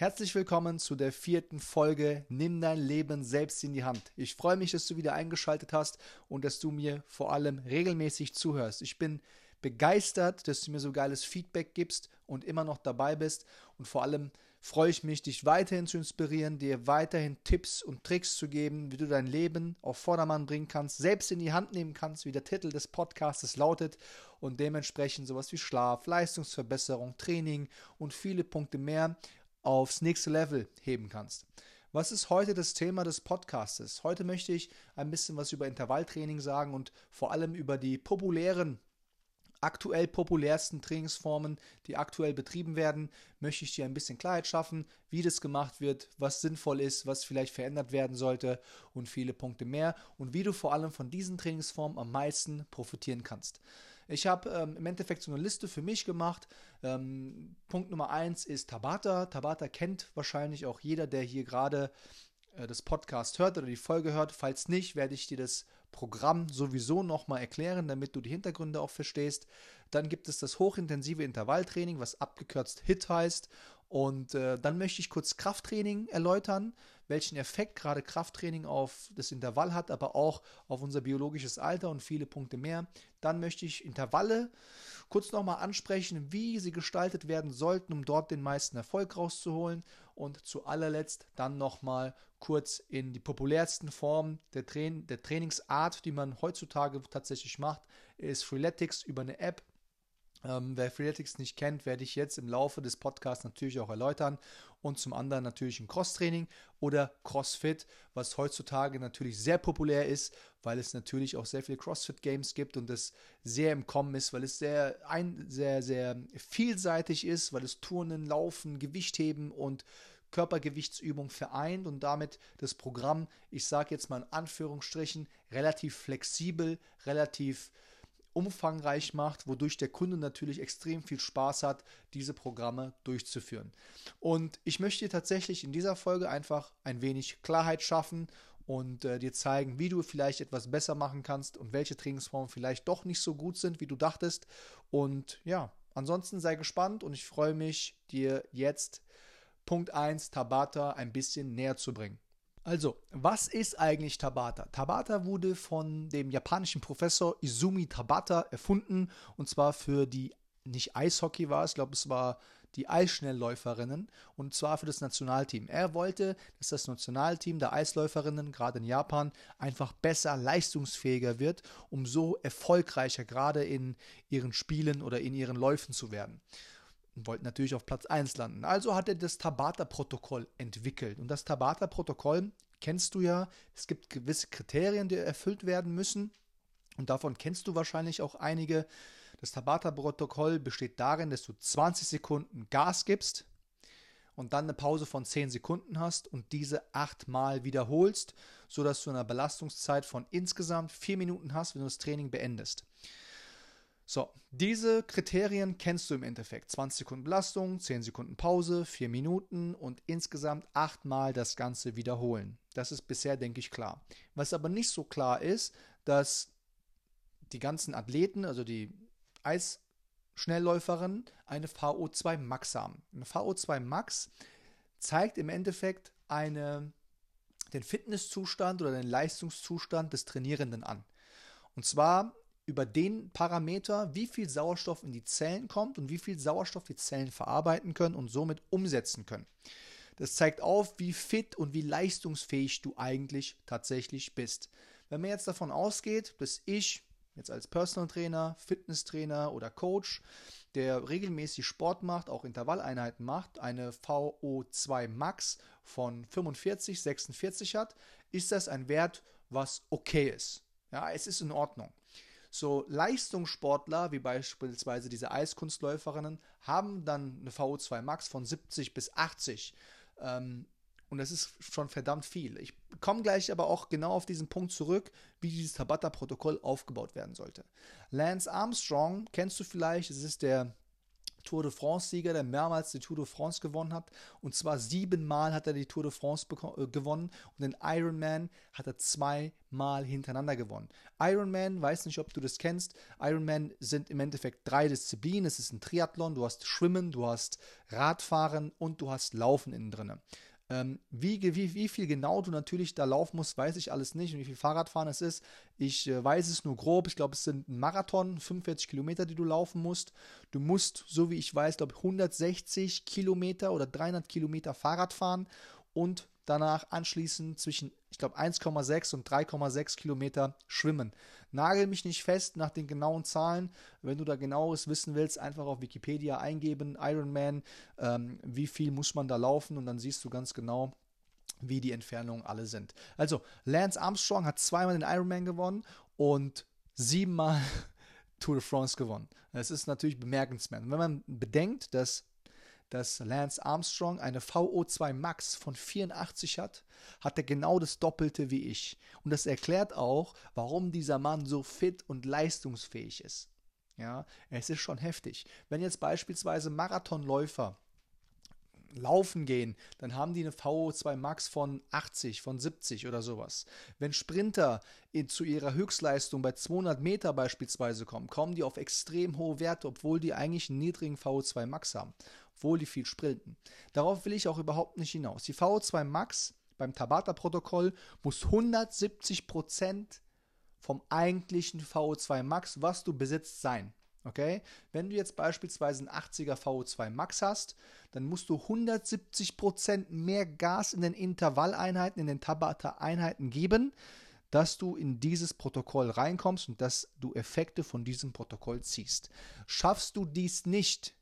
Herzlich willkommen zu der vierten Folge Nimm dein Leben selbst in die Hand. Ich freue mich, dass du wieder eingeschaltet hast und dass du mir vor allem regelmäßig zuhörst. Ich bin begeistert, dass du mir so geiles Feedback gibst und immer noch dabei bist. Und vor allem freue ich mich, dich weiterhin zu inspirieren, dir weiterhin Tipps und Tricks zu geben, wie du dein Leben auf Vordermann bringen kannst, selbst in die Hand nehmen kannst, wie der Titel des Podcasts lautet. Und dementsprechend sowas wie Schlaf, Leistungsverbesserung, Training und viele Punkte mehr aufs nächste Level heben kannst. Was ist heute das Thema des Podcastes? Heute möchte ich ein bisschen was über Intervalltraining sagen und vor allem über die populären aktuell populärsten Trainingsformen, die aktuell betrieben werden, möchte ich dir ein bisschen Klarheit schaffen, wie das gemacht wird, was sinnvoll ist, was vielleicht verändert werden sollte und viele Punkte mehr und wie du vor allem von diesen Trainingsformen am meisten profitieren kannst. Ich habe ähm, im Endeffekt so eine Liste für mich gemacht. Ähm, Punkt Nummer eins ist Tabata. Tabata kennt wahrscheinlich auch jeder, der hier gerade äh, das Podcast hört oder die Folge hört. Falls nicht, werde ich dir das Programm sowieso nochmal erklären, damit du die Hintergründe auch verstehst. Dann gibt es das hochintensive Intervalltraining, was abgekürzt HIT heißt. Und äh, dann möchte ich kurz Krafttraining erläutern, welchen Effekt gerade Krafttraining auf das Intervall hat, aber auch auf unser biologisches Alter und viele Punkte mehr. Dann möchte ich Intervalle kurz nochmal ansprechen, wie sie gestaltet werden sollten, um dort den meisten Erfolg rauszuholen. Und zu allerletzt dann nochmal kurz in die populärsten Formen der, Train der Trainingsart, die man heutzutage tatsächlich macht, ist Freeletics über eine App ähm, wer Freeletics nicht kennt, werde ich jetzt im Laufe des Podcasts natürlich auch erläutern. Und zum anderen natürlich ein Cross-Training oder CrossFit, was heutzutage natürlich sehr populär ist, weil es natürlich auch sehr viele CrossFit-Games gibt und es sehr im Kommen ist, weil es sehr, ein, sehr, sehr vielseitig ist, weil es Turnen, Laufen, Gewichtheben und Körpergewichtsübung vereint und damit das Programm, ich sage jetzt mal in Anführungsstrichen, relativ flexibel, relativ umfangreich macht, wodurch der Kunde natürlich extrem viel Spaß hat, diese Programme durchzuführen. Und ich möchte dir tatsächlich in dieser Folge einfach ein wenig Klarheit schaffen und äh, dir zeigen, wie du vielleicht etwas besser machen kannst und welche Trainingsformen vielleicht doch nicht so gut sind, wie du dachtest. Und ja, ansonsten sei gespannt und ich freue mich, dir jetzt Punkt 1 Tabata ein bisschen näher zu bringen. Also, was ist eigentlich Tabata? Tabata wurde von dem japanischen Professor Izumi Tabata erfunden und zwar für die, nicht Eishockey war es, ich glaube, es war die Eisschnellläuferinnen und zwar für das Nationalteam. Er wollte, dass das Nationalteam der Eisläuferinnen, gerade in Japan, einfach besser, leistungsfähiger wird, um so erfolgreicher gerade in ihren Spielen oder in ihren Läufen zu werden und wollten natürlich auf Platz 1 landen. Also hat er das Tabata-Protokoll entwickelt. Und das Tabata-Protokoll kennst du ja. Es gibt gewisse Kriterien, die erfüllt werden müssen. Und davon kennst du wahrscheinlich auch einige. Das Tabata-Protokoll besteht darin, dass du 20 Sekunden Gas gibst und dann eine Pause von 10 Sekunden hast und diese achtmal wiederholst, sodass du eine Belastungszeit von insgesamt 4 Minuten hast, wenn du das Training beendest. So, diese Kriterien kennst du im Endeffekt. 20 Sekunden Belastung, 10 Sekunden Pause, 4 Minuten und insgesamt achtmal das Ganze wiederholen. Das ist bisher, denke ich, klar. Was aber nicht so klar ist, dass die ganzen Athleten, also die Eisschnellläuferinnen, eine VO2 Max haben. Eine VO2 Max zeigt im Endeffekt eine, den Fitnesszustand oder den Leistungszustand des Trainierenden an. Und zwar über den Parameter, wie viel Sauerstoff in die Zellen kommt und wie viel Sauerstoff die Zellen verarbeiten können und somit umsetzen können. Das zeigt auf, wie fit und wie leistungsfähig du eigentlich tatsächlich bist. Wenn man jetzt davon ausgeht, dass ich jetzt als Personal Trainer, Fitnesstrainer oder Coach, der regelmäßig Sport macht, auch Intervalleinheiten macht, eine VO2 Max von 45, 46 hat, ist das ein Wert, was okay ist. Ja, es ist in Ordnung. So Leistungssportler, wie beispielsweise diese Eiskunstläuferinnen, haben dann eine VO2 Max von 70 bis 80. Ähm, und das ist schon verdammt viel. Ich komme gleich aber auch genau auf diesen Punkt zurück, wie dieses Tabata-Protokoll aufgebaut werden sollte. Lance Armstrong kennst du vielleicht, es ist der Tour de France-Sieger, der mehrmals die Tour de France gewonnen hat. Und zwar siebenmal hat er die Tour de France äh, gewonnen und den Ironman hat er zweimal hintereinander gewonnen. Ironman, weiß nicht, ob du das kennst. Ironman sind im Endeffekt drei Disziplinen. Es ist ein Triathlon. Du hast Schwimmen, du hast Radfahren und du hast Laufen innen drin. Ähm, wie, wie, wie viel genau du natürlich da laufen musst, weiß ich alles nicht und wie viel Fahrradfahren es ist. Ich äh, weiß es nur grob. Ich glaube, es sind ein Marathon, 45 Kilometer, die du laufen musst. Du musst, so wie ich weiß, glaube 160 Kilometer oder 300 Kilometer Fahrrad fahren und danach anschließend zwischen, ich glaube, 1,6 und 3,6 Kilometer schwimmen. Nagel mich nicht fest nach den genauen Zahlen. Wenn du da genaues wissen willst, einfach auf Wikipedia eingeben, Ironman, ähm, wie viel muss man da laufen und dann siehst du ganz genau, wie die Entfernungen alle sind. Also, Lance Armstrong hat zweimal den Ironman gewonnen und siebenmal Tour de France gewonnen. Das ist natürlich bemerkenswert. Wenn man bedenkt, dass dass Lance Armstrong eine VO2 Max von 84 hat, hat er genau das Doppelte wie ich. Und das erklärt auch, warum dieser Mann so fit und leistungsfähig ist. Ja, es ist schon heftig. Wenn jetzt beispielsweise Marathonläufer laufen gehen, dann haben die eine VO2 Max von 80, von 70 oder sowas. Wenn Sprinter in, zu ihrer Höchstleistung bei 200 Meter beispielsweise kommen, kommen die auf extrem hohe Werte, obwohl die eigentlich einen niedrigen VO2 Max haben obwohl die viel sprinten. Darauf will ich auch überhaupt nicht hinaus. Die VO2 Max beim Tabata-Protokoll muss 170% vom eigentlichen VO2 Max, was du besitzt, sein. Okay? Wenn du jetzt beispielsweise einen 80er VO2 Max hast, dann musst du 170% mehr Gas in den Intervalleinheiten, in den Tabata-Einheiten geben, dass du in dieses Protokoll reinkommst und dass du Effekte von diesem Protokoll ziehst. Schaffst du dies nicht,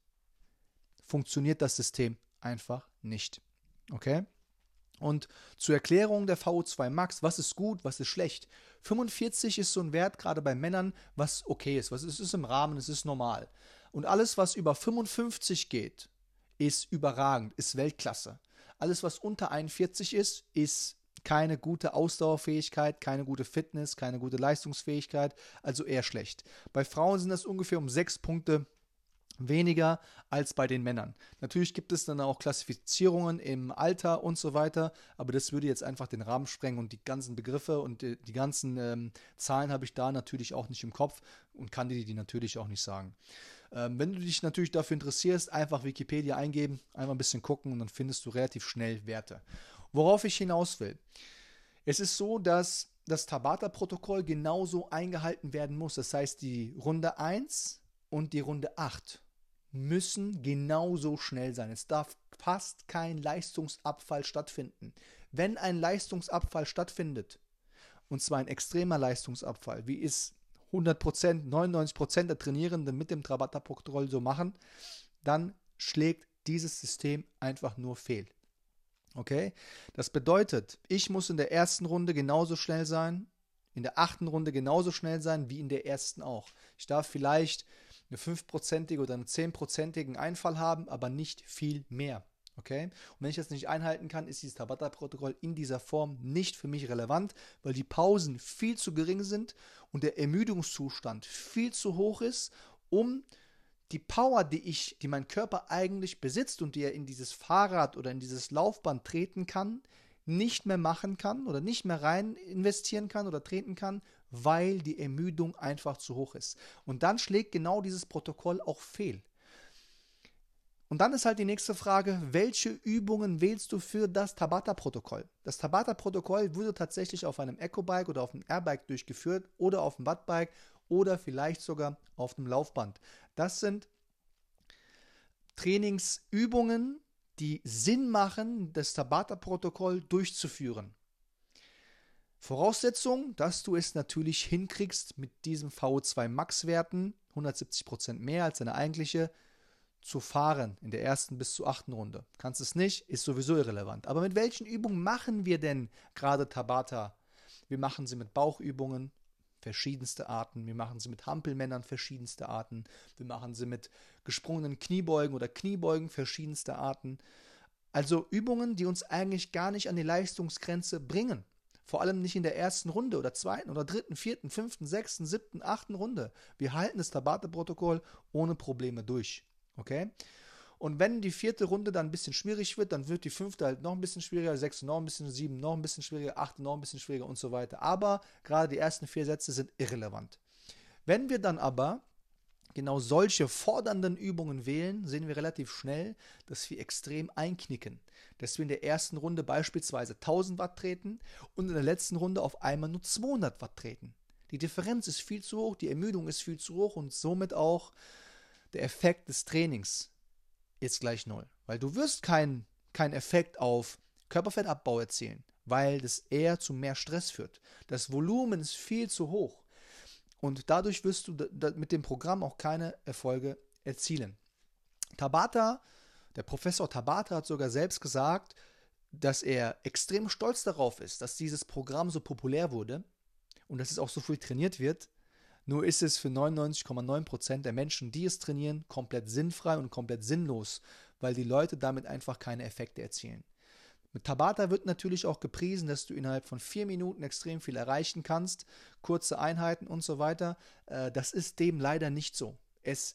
funktioniert das System einfach nicht. Okay? Und zur Erklärung der VO2 Max, was ist gut, was ist schlecht? 45 ist so ein Wert, gerade bei Männern, was okay ist, was ist, ist im Rahmen, es ist normal. Und alles, was über 55 geht, ist überragend, ist Weltklasse. Alles, was unter 41 ist, ist keine gute Ausdauerfähigkeit, keine gute Fitness, keine gute Leistungsfähigkeit, also eher schlecht. Bei Frauen sind das ungefähr um sechs Punkte weniger als bei den Männern. Natürlich gibt es dann auch Klassifizierungen im Alter und so weiter, aber das würde jetzt einfach den Rahmen sprengen und die ganzen Begriffe und die, die ganzen ähm, Zahlen habe ich da natürlich auch nicht im Kopf und kann dir die natürlich auch nicht sagen. Ähm, wenn du dich natürlich dafür interessierst, einfach Wikipedia eingeben, einmal ein bisschen gucken und dann findest du relativ schnell Werte. Worauf ich hinaus will. Es ist so, dass das Tabata-Protokoll genauso eingehalten werden muss. Das heißt, die Runde 1 und die Runde 8 müssen genauso schnell sein. Es darf fast kein Leistungsabfall stattfinden. Wenn ein Leistungsabfall stattfindet, und zwar ein extremer Leistungsabfall, wie es 100%, 99% der Trainierenden mit dem Trabata-Protokoll so machen, dann schlägt dieses System einfach nur fehl. Okay? Das bedeutet, ich muss in der ersten Runde genauso schnell sein, in der achten Runde genauso schnell sein wie in der ersten auch. Ich darf vielleicht eine 5%ige oder einen 10%igen Einfall haben, aber nicht viel mehr. Okay? Und wenn ich das nicht einhalten kann, ist dieses Tabata-Protokoll in dieser Form nicht für mich relevant, weil die Pausen viel zu gering sind und der Ermüdungszustand viel zu hoch ist, um die Power, die ich, die mein Körper eigentlich besitzt und die er in dieses Fahrrad oder in dieses Laufband treten kann, nicht mehr machen kann oder nicht mehr rein investieren kann oder treten kann, weil die Ermüdung einfach zu hoch ist. Und dann schlägt genau dieses Protokoll auch fehl. Und dann ist halt die nächste Frage, welche Übungen wählst du für das Tabata-Protokoll? Das Tabata-Protokoll wurde tatsächlich auf einem Eco-Bike oder auf einem Airbike durchgeführt oder auf einem Wattbike oder vielleicht sogar auf einem Laufband. Das sind Trainingsübungen, die Sinn machen, das Tabata-Protokoll durchzuführen. Voraussetzung, dass du es natürlich hinkriegst, mit diesen VO2 Max-Werten, 170% mehr als deine eigentliche, zu fahren in der ersten bis zur achten Runde. Kannst es nicht, ist sowieso irrelevant. Aber mit welchen Übungen machen wir denn gerade Tabata? Wir machen sie mit Bauchübungen, verschiedenste Arten. Wir machen sie mit Hampelmännern, verschiedenste Arten. Wir machen sie mit gesprungenen Kniebeugen oder Kniebeugen, verschiedenste Arten. Also Übungen, die uns eigentlich gar nicht an die Leistungsgrenze bringen. Vor allem nicht in der ersten Runde oder zweiten oder dritten, vierten, fünften, sechsten, siebten, achten Runde. Wir halten das Tabate-Protokoll ohne Probleme durch. Okay? Und wenn die vierte Runde dann ein bisschen schwierig wird, dann wird die fünfte halt noch ein bisschen schwieriger, sechste noch ein bisschen, sieben noch ein bisschen schwieriger, achte noch ein bisschen schwieriger und so weiter. Aber gerade die ersten vier Sätze sind irrelevant. Wenn wir dann aber genau solche fordernden Übungen wählen, sehen wir relativ schnell, dass wir extrem einknicken. Dass wir in der ersten Runde beispielsweise 1000 Watt treten und in der letzten Runde auf einmal nur 200 Watt treten. Die Differenz ist viel zu hoch, die Ermüdung ist viel zu hoch und somit auch der Effekt des Trainings ist gleich null. Weil du wirst keinen kein Effekt auf Körperfettabbau erzielen, weil das eher zu mehr Stress führt. Das Volumen ist viel zu hoch. Und dadurch wirst du mit dem Programm auch keine Erfolge erzielen. Tabata, der Professor Tabata hat sogar selbst gesagt, dass er extrem stolz darauf ist, dass dieses Programm so populär wurde und dass es auch so viel trainiert wird. Nur ist es für 99,9% der Menschen, die es trainieren, komplett sinnfrei und komplett sinnlos, weil die Leute damit einfach keine Effekte erzielen. Mit Tabata wird natürlich auch gepriesen, dass du innerhalb von vier Minuten extrem viel erreichen kannst, kurze Einheiten und so weiter. Äh, das ist dem leider nicht so. Es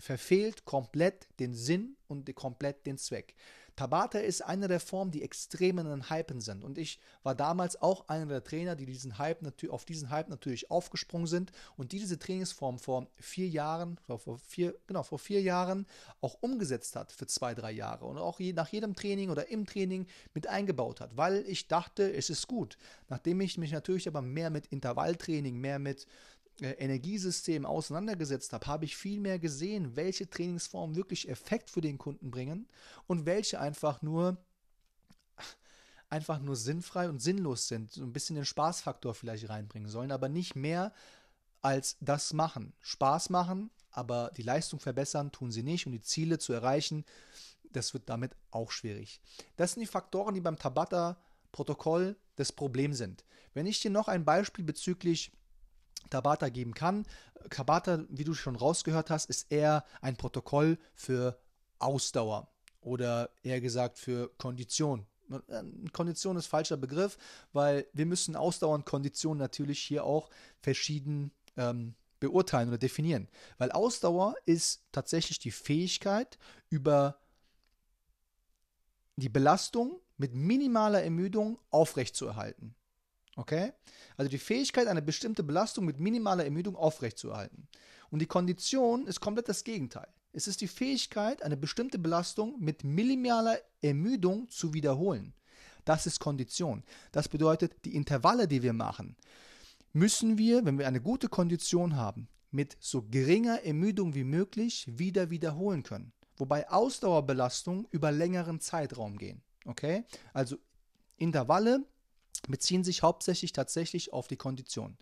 verfehlt komplett den Sinn und komplett den Zweck. Tabata ist eine der Formen, die extrem in den Hypen sind. Und ich war damals auch einer der Trainer, die diesen Hype auf diesen Hype natürlich aufgesprungen sind und die diese Trainingsform vor vier Jahren, vor vier, genau, vor vier Jahren auch umgesetzt hat für zwei, drei Jahre und auch je, nach jedem Training oder im Training mit eingebaut hat, weil ich dachte, es ist gut. Nachdem ich mich natürlich aber mehr mit Intervalltraining, mehr mit Energiesystem auseinandergesetzt habe, habe ich viel mehr gesehen, welche Trainingsformen wirklich Effekt für den Kunden bringen und welche einfach nur einfach nur sinnfrei und sinnlos sind, so ein bisschen den Spaßfaktor vielleicht reinbringen sollen, aber nicht mehr als das machen. Spaß machen, aber die Leistung verbessern tun sie nicht und die Ziele zu erreichen, das wird damit auch schwierig. Das sind die Faktoren, die beim Tabata-Protokoll das Problem sind. Wenn ich dir noch ein Beispiel bezüglich Tabata geben kann. Tabata, wie du schon rausgehört hast, ist eher ein Protokoll für Ausdauer oder eher gesagt für Kondition. Kondition ist falscher Begriff, weil wir müssen Ausdauer und Kondition natürlich hier auch verschieden ähm, beurteilen oder definieren. Weil Ausdauer ist tatsächlich die Fähigkeit, über die Belastung mit minimaler Ermüdung aufrechtzuerhalten. Okay? Also die Fähigkeit, eine bestimmte Belastung mit minimaler Ermüdung aufrechtzuerhalten. Und die Kondition ist komplett das Gegenteil. Es ist die Fähigkeit, eine bestimmte Belastung mit minimaler Ermüdung zu wiederholen. Das ist Kondition. Das bedeutet, die Intervalle, die wir machen, müssen wir, wenn wir eine gute Kondition haben, mit so geringer Ermüdung wie möglich wieder wiederholen können. Wobei Ausdauerbelastungen über längeren Zeitraum gehen. Okay? Also Intervalle beziehen sich hauptsächlich tatsächlich auf die Kondition.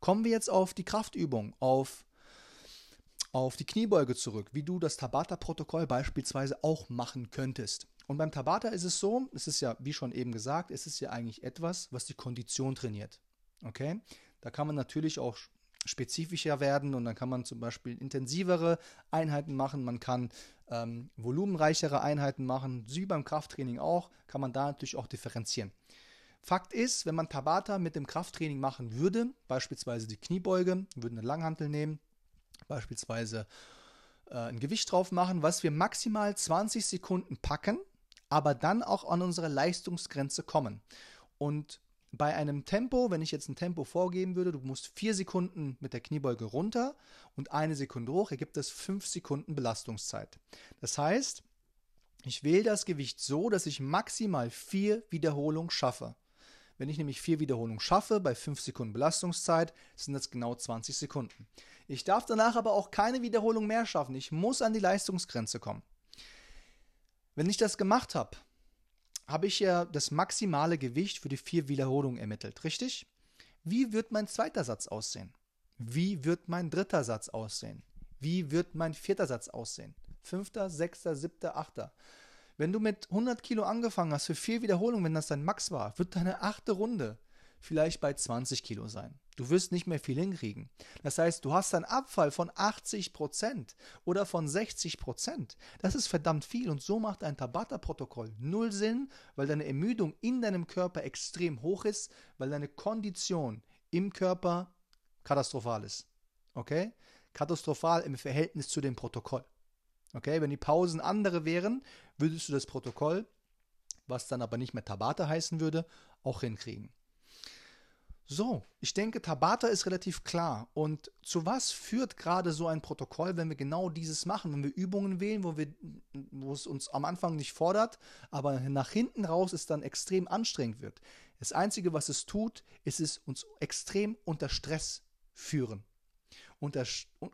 Kommen wir jetzt auf die Kraftübung, auf, auf die Kniebeuge zurück, wie du das Tabata-Protokoll beispielsweise auch machen könntest. Und beim Tabata ist es so, es ist ja, wie schon eben gesagt, es ist ja eigentlich etwas, was die Kondition trainiert. Okay? Da kann man natürlich auch spezifischer werden und dann kann man zum Beispiel intensivere Einheiten machen, man kann ähm, volumenreichere Einheiten machen, wie beim Krafttraining auch, kann man da natürlich auch differenzieren. Fakt ist, wenn man Tabata mit dem Krafttraining machen würde, beispielsweise die Kniebeuge, würden eine Langhantel nehmen, beispielsweise äh, ein Gewicht drauf machen, was wir maximal 20 Sekunden packen, aber dann auch an unsere Leistungsgrenze kommen. Und bei einem Tempo, wenn ich jetzt ein Tempo vorgeben würde, du musst vier Sekunden mit der Kniebeuge runter und eine Sekunde hoch, ergibt das fünf Sekunden Belastungszeit. Das heißt, ich wähle das Gewicht so, dass ich maximal vier Wiederholungen schaffe. Wenn ich nämlich vier Wiederholungen schaffe, bei 5 Sekunden Belastungszeit, sind das genau 20 Sekunden. Ich darf danach aber auch keine Wiederholung mehr schaffen. Ich muss an die Leistungsgrenze kommen. Wenn ich das gemacht habe, habe ich ja das maximale Gewicht für die vier Wiederholungen ermittelt, richtig? Wie wird mein zweiter Satz aussehen? Wie wird mein dritter Satz aussehen? Wie wird mein vierter Satz aussehen? Fünfter, sechster, siebter, achter. Wenn du mit 100 Kilo angefangen hast für vier Wiederholungen, wenn das dein Max war, wird deine achte Runde vielleicht bei 20 Kilo sein. Du wirst nicht mehr viel hinkriegen. Das heißt, du hast einen Abfall von 80 Prozent oder von 60 Prozent. Das ist verdammt viel und so macht ein Tabata-Protokoll null Sinn, weil deine Ermüdung in deinem Körper extrem hoch ist, weil deine Kondition im Körper katastrophal ist. Okay? Katastrophal im Verhältnis zu dem Protokoll. Okay, wenn die Pausen andere wären, würdest du das Protokoll, was dann aber nicht mehr Tabata heißen würde, auch hinkriegen. So, ich denke, Tabata ist relativ klar. Und zu was führt gerade so ein Protokoll, wenn wir genau dieses machen, wenn wir Übungen wählen, wo, wir, wo es uns am Anfang nicht fordert, aber nach hinten raus es dann extrem anstrengend wird. Das Einzige, was es tut, ist es uns extrem unter Stress führen. Unter,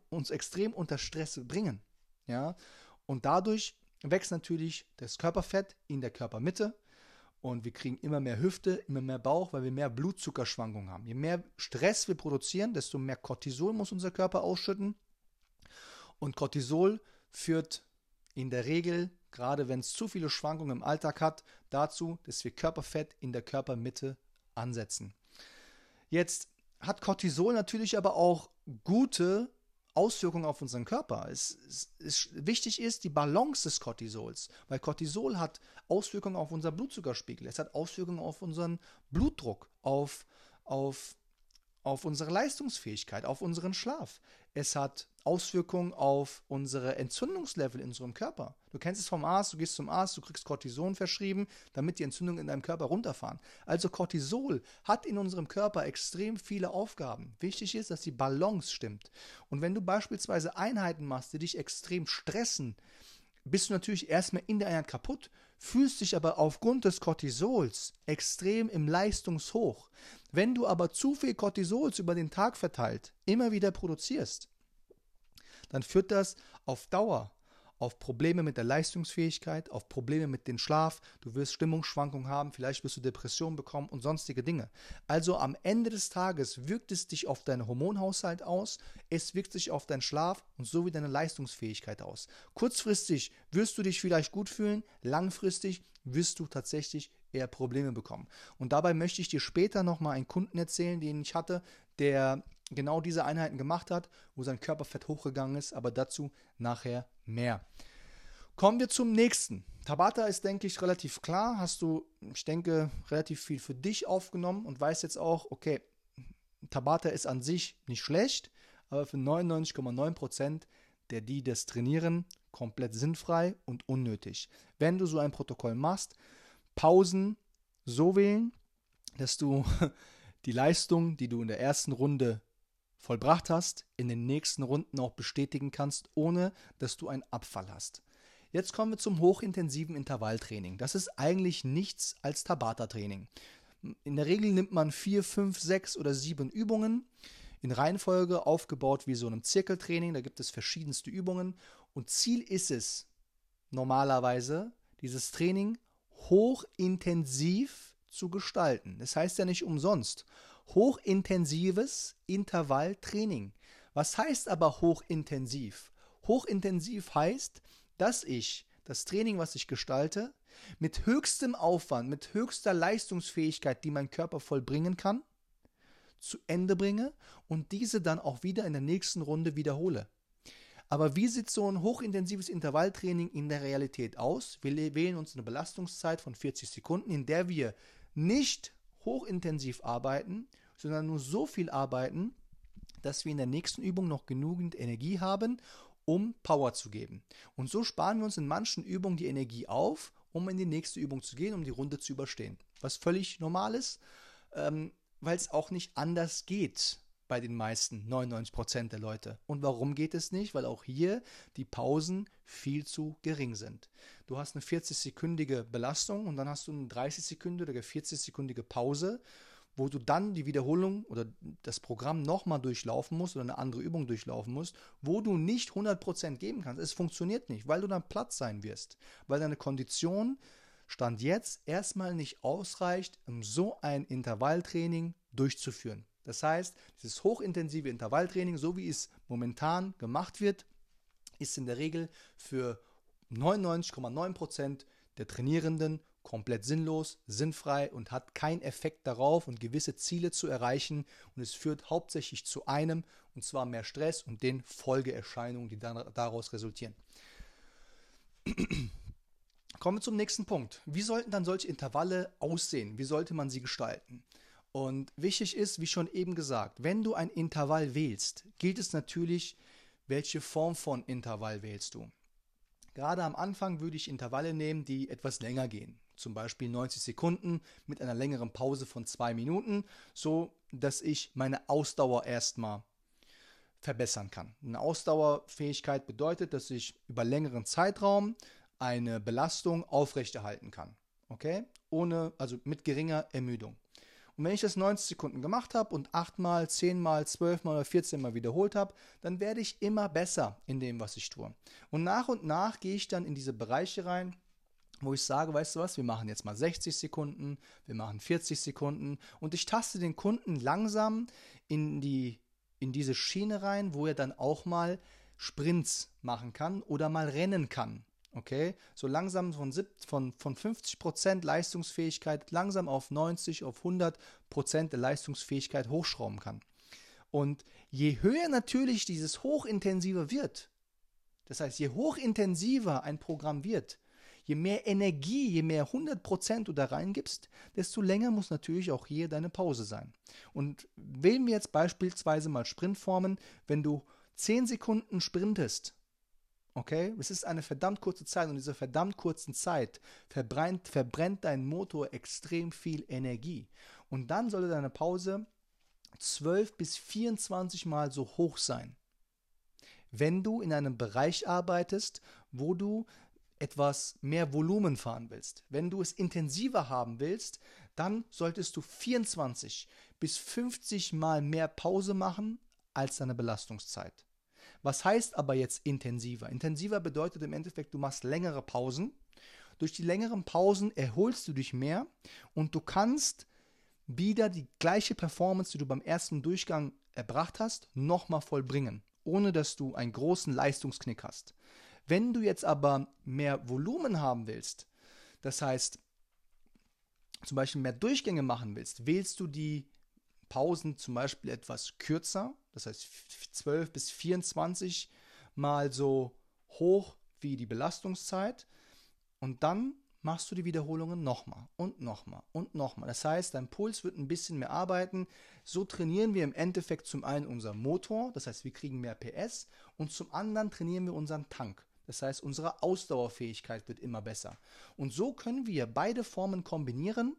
uns extrem unter Stress bringen. Ja? Und dadurch wächst natürlich das Körperfett in der Körpermitte und wir kriegen immer mehr Hüfte, immer mehr Bauch, weil wir mehr Blutzuckerschwankungen haben. Je mehr Stress wir produzieren, desto mehr Cortisol muss unser Körper ausschütten. Und Cortisol führt in der Regel, gerade wenn es zu viele Schwankungen im Alltag hat, dazu, dass wir Körperfett in der Körpermitte ansetzen. Jetzt hat Cortisol natürlich aber auch gute Auswirkungen auf unseren Körper. Es, es, es, wichtig ist die Balance des Cortisols, weil Cortisol hat Auswirkungen auf unser Blutzuckerspiegel, es hat Auswirkungen auf unseren Blutdruck, auf, auf auf unsere Leistungsfähigkeit, auf unseren Schlaf. Es hat Auswirkungen auf unsere Entzündungslevel in unserem Körper. Du kennst es vom Arzt, du gehst zum Arzt, du kriegst Cortison verschrieben, damit die Entzündungen in deinem Körper runterfahren. Also Cortisol hat in unserem Körper extrem viele Aufgaben. Wichtig ist, dass die Balance stimmt. Und wenn du beispielsweise Einheiten machst, die dich extrem stressen, bist du natürlich erstmal in der Einheit kaputt, fühlst dich aber aufgrund des Cortisols extrem im Leistungshoch. Wenn du aber zu viel Cortisols über den Tag verteilt immer wieder produzierst, dann führt das auf Dauer auf Probleme mit der Leistungsfähigkeit, auf Probleme mit dem Schlaf, du wirst Stimmungsschwankungen haben, vielleicht wirst du Depressionen bekommen und sonstige Dinge. Also am Ende des Tages wirkt es dich auf deinen Hormonhaushalt aus, es wirkt sich auf deinen Schlaf und sowie deine Leistungsfähigkeit aus. Kurzfristig wirst du dich vielleicht gut fühlen, langfristig wirst du tatsächlich eher Probleme bekommen. Und dabei möchte ich dir später nochmal einen Kunden erzählen, den ich hatte, der genau diese Einheiten gemacht hat, wo sein Körperfett hochgegangen ist, aber dazu nachher mehr. Kommen wir zum nächsten. Tabata ist, denke ich, relativ klar. Hast du, ich denke, relativ viel für dich aufgenommen und weißt jetzt auch, okay, Tabata ist an sich nicht schlecht, aber für 99,9 Prozent der, die das trainieren, komplett sinnfrei und unnötig. Wenn du so ein Protokoll machst, Pausen so wählen, dass du die Leistung, die du in der ersten Runde vollbracht hast, in den nächsten Runden auch bestätigen kannst, ohne dass du einen Abfall hast. Jetzt kommen wir zum hochintensiven Intervalltraining. Das ist eigentlich nichts als Tabata-Training. In der Regel nimmt man vier, fünf, sechs oder sieben Übungen in Reihenfolge aufgebaut wie so einem Zirkeltraining. Da gibt es verschiedenste Übungen und Ziel ist es normalerweise, dieses Training hochintensiv zu gestalten. Das heißt ja nicht umsonst hochintensives Intervalltraining. Was heißt aber hochintensiv? Hochintensiv heißt, dass ich das Training, was ich gestalte, mit höchstem Aufwand, mit höchster Leistungsfähigkeit, die mein Körper vollbringen kann, zu Ende bringe und diese dann auch wieder in der nächsten Runde wiederhole. Aber wie sieht so ein hochintensives Intervalltraining in der Realität aus? Wir wählen uns eine Belastungszeit von 40 Sekunden, in der wir nicht hochintensiv arbeiten, sondern nur so viel arbeiten, dass wir in der nächsten Übung noch genügend Energie haben, um Power zu geben. Und so sparen wir uns in manchen Übungen die Energie auf, um in die nächste Übung zu gehen, um die Runde zu überstehen. Was völlig normal ist, ähm, weil es auch nicht anders geht bei den meisten, 99% der Leute. Und warum geht es nicht? Weil auch hier die Pausen viel zu gering sind. Du hast eine 40-sekündige Belastung und dann hast du eine 30-sekündige oder 40-sekündige Pause, wo du dann die Wiederholung oder das Programm nochmal durchlaufen musst oder eine andere Übung durchlaufen musst, wo du nicht 100% geben kannst. Es funktioniert nicht, weil du dann platt sein wirst, weil deine Kondition Stand jetzt erstmal nicht ausreicht, um so ein Intervalltraining durchzuführen. Das heißt, dieses hochintensive Intervalltraining, so wie es momentan gemacht wird, ist in der Regel für 99,9% der Trainierenden komplett sinnlos, sinnfrei und hat keinen Effekt darauf und gewisse Ziele zu erreichen und es führt hauptsächlich zu einem und zwar mehr Stress und den Folgeerscheinungen, die daraus resultieren. Kommen wir zum nächsten Punkt. Wie sollten dann solche Intervalle aussehen? Wie sollte man sie gestalten? Und wichtig ist, wie schon eben gesagt, wenn du ein Intervall wählst, gilt es natürlich, welche Form von Intervall wählst du. Gerade am Anfang würde ich Intervalle nehmen, die etwas länger gehen. Zum Beispiel 90 Sekunden mit einer längeren Pause von zwei Minuten, so dass ich meine Ausdauer erstmal verbessern kann. Eine Ausdauerfähigkeit bedeutet, dass ich über längeren Zeitraum eine Belastung aufrechterhalten kann. Okay? Ohne, also mit geringer Ermüdung. Und wenn ich das 90 Sekunden gemacht habe und 8 mal, 10 mal, 12 mal oder 14 mal wiederholt habe, dann werde ich immer besser in dem, was ich tue. Und nach und nach gehe ich dann in diese Bereiche rein, wo ich sage, weißt du was, wir machen jetzt mal 60 Sekunden, wir machen 40 Sekunden und ich taste den Kunden langsam in die in diese Schiene rein, wo er dann auch mal Sprints machen kann oder mal rennen kann. Okay, so langsam von, von, von 50% Leistungsfähigkeit langsam auf 90, auf 100% der Leistungsfähigkeit hochschrauben kann. Und je höher natürlich dieses hochintensive wird, das heißt, je hochintensiver ein Programm wird, je mehr Energie, je mehr 100% du da reingibst, desto länger muss natürlich auch hier deine Pause sein. Und wählen wir jetzt beispielsweise mal Sprintformen, wenn du 10 Sekunden sprintest, Okay? Es ist eine verdammt kurze Zeit und in dieser verdammt kurzen Zeit verbrennt, verbrennt dein Motor extrem viel Energie. Und dann sollte deine Pause 12 bis 24 Mal so hoch sein. Wenn du in einem Bereich arbeitest, wo du etwas mehr Volumen fahren willst, wenn du es intensiver haben willst, dann solltest du 24 bis 50 Mal mehr Pause machen als deine Belastungszeit. Was heißt aber jetzt intensiver? Intensiver bedeutet im Endeffekt, du machst längere Pausen. Durch die längeren Pausen erholst du dich mehr und du kannst wieder die gleiche Performance, die du beim ersten Durchgang erbracht hast, nochmal vollbringen, ohne dass du einen großen Leistungsknick hast. Wenn du jetzt aber mehr Volumen haben willst, das heißt zum Beispiel mehr Durchgänge machen willst, wählst du die Pausen zum Beispiel etwas kürzer, das heißt 12 bis 24 mal so hoch wie die Belastungszeit und dann machst du die Wiederholungen nochmal und nochmal und nochmal. Das heißt, dein Puls wird ein bisschen mehr arbeiten. So trainieren wir im Endeffekt zum einen unseren Motor, das heißt, wir kriegen mehr PS und zum anderen trainieren wir unseren Tank. Das heißt, unsere Ausdauerfähigkeit wird immer besser. Und so können wir beide Formen kombinieren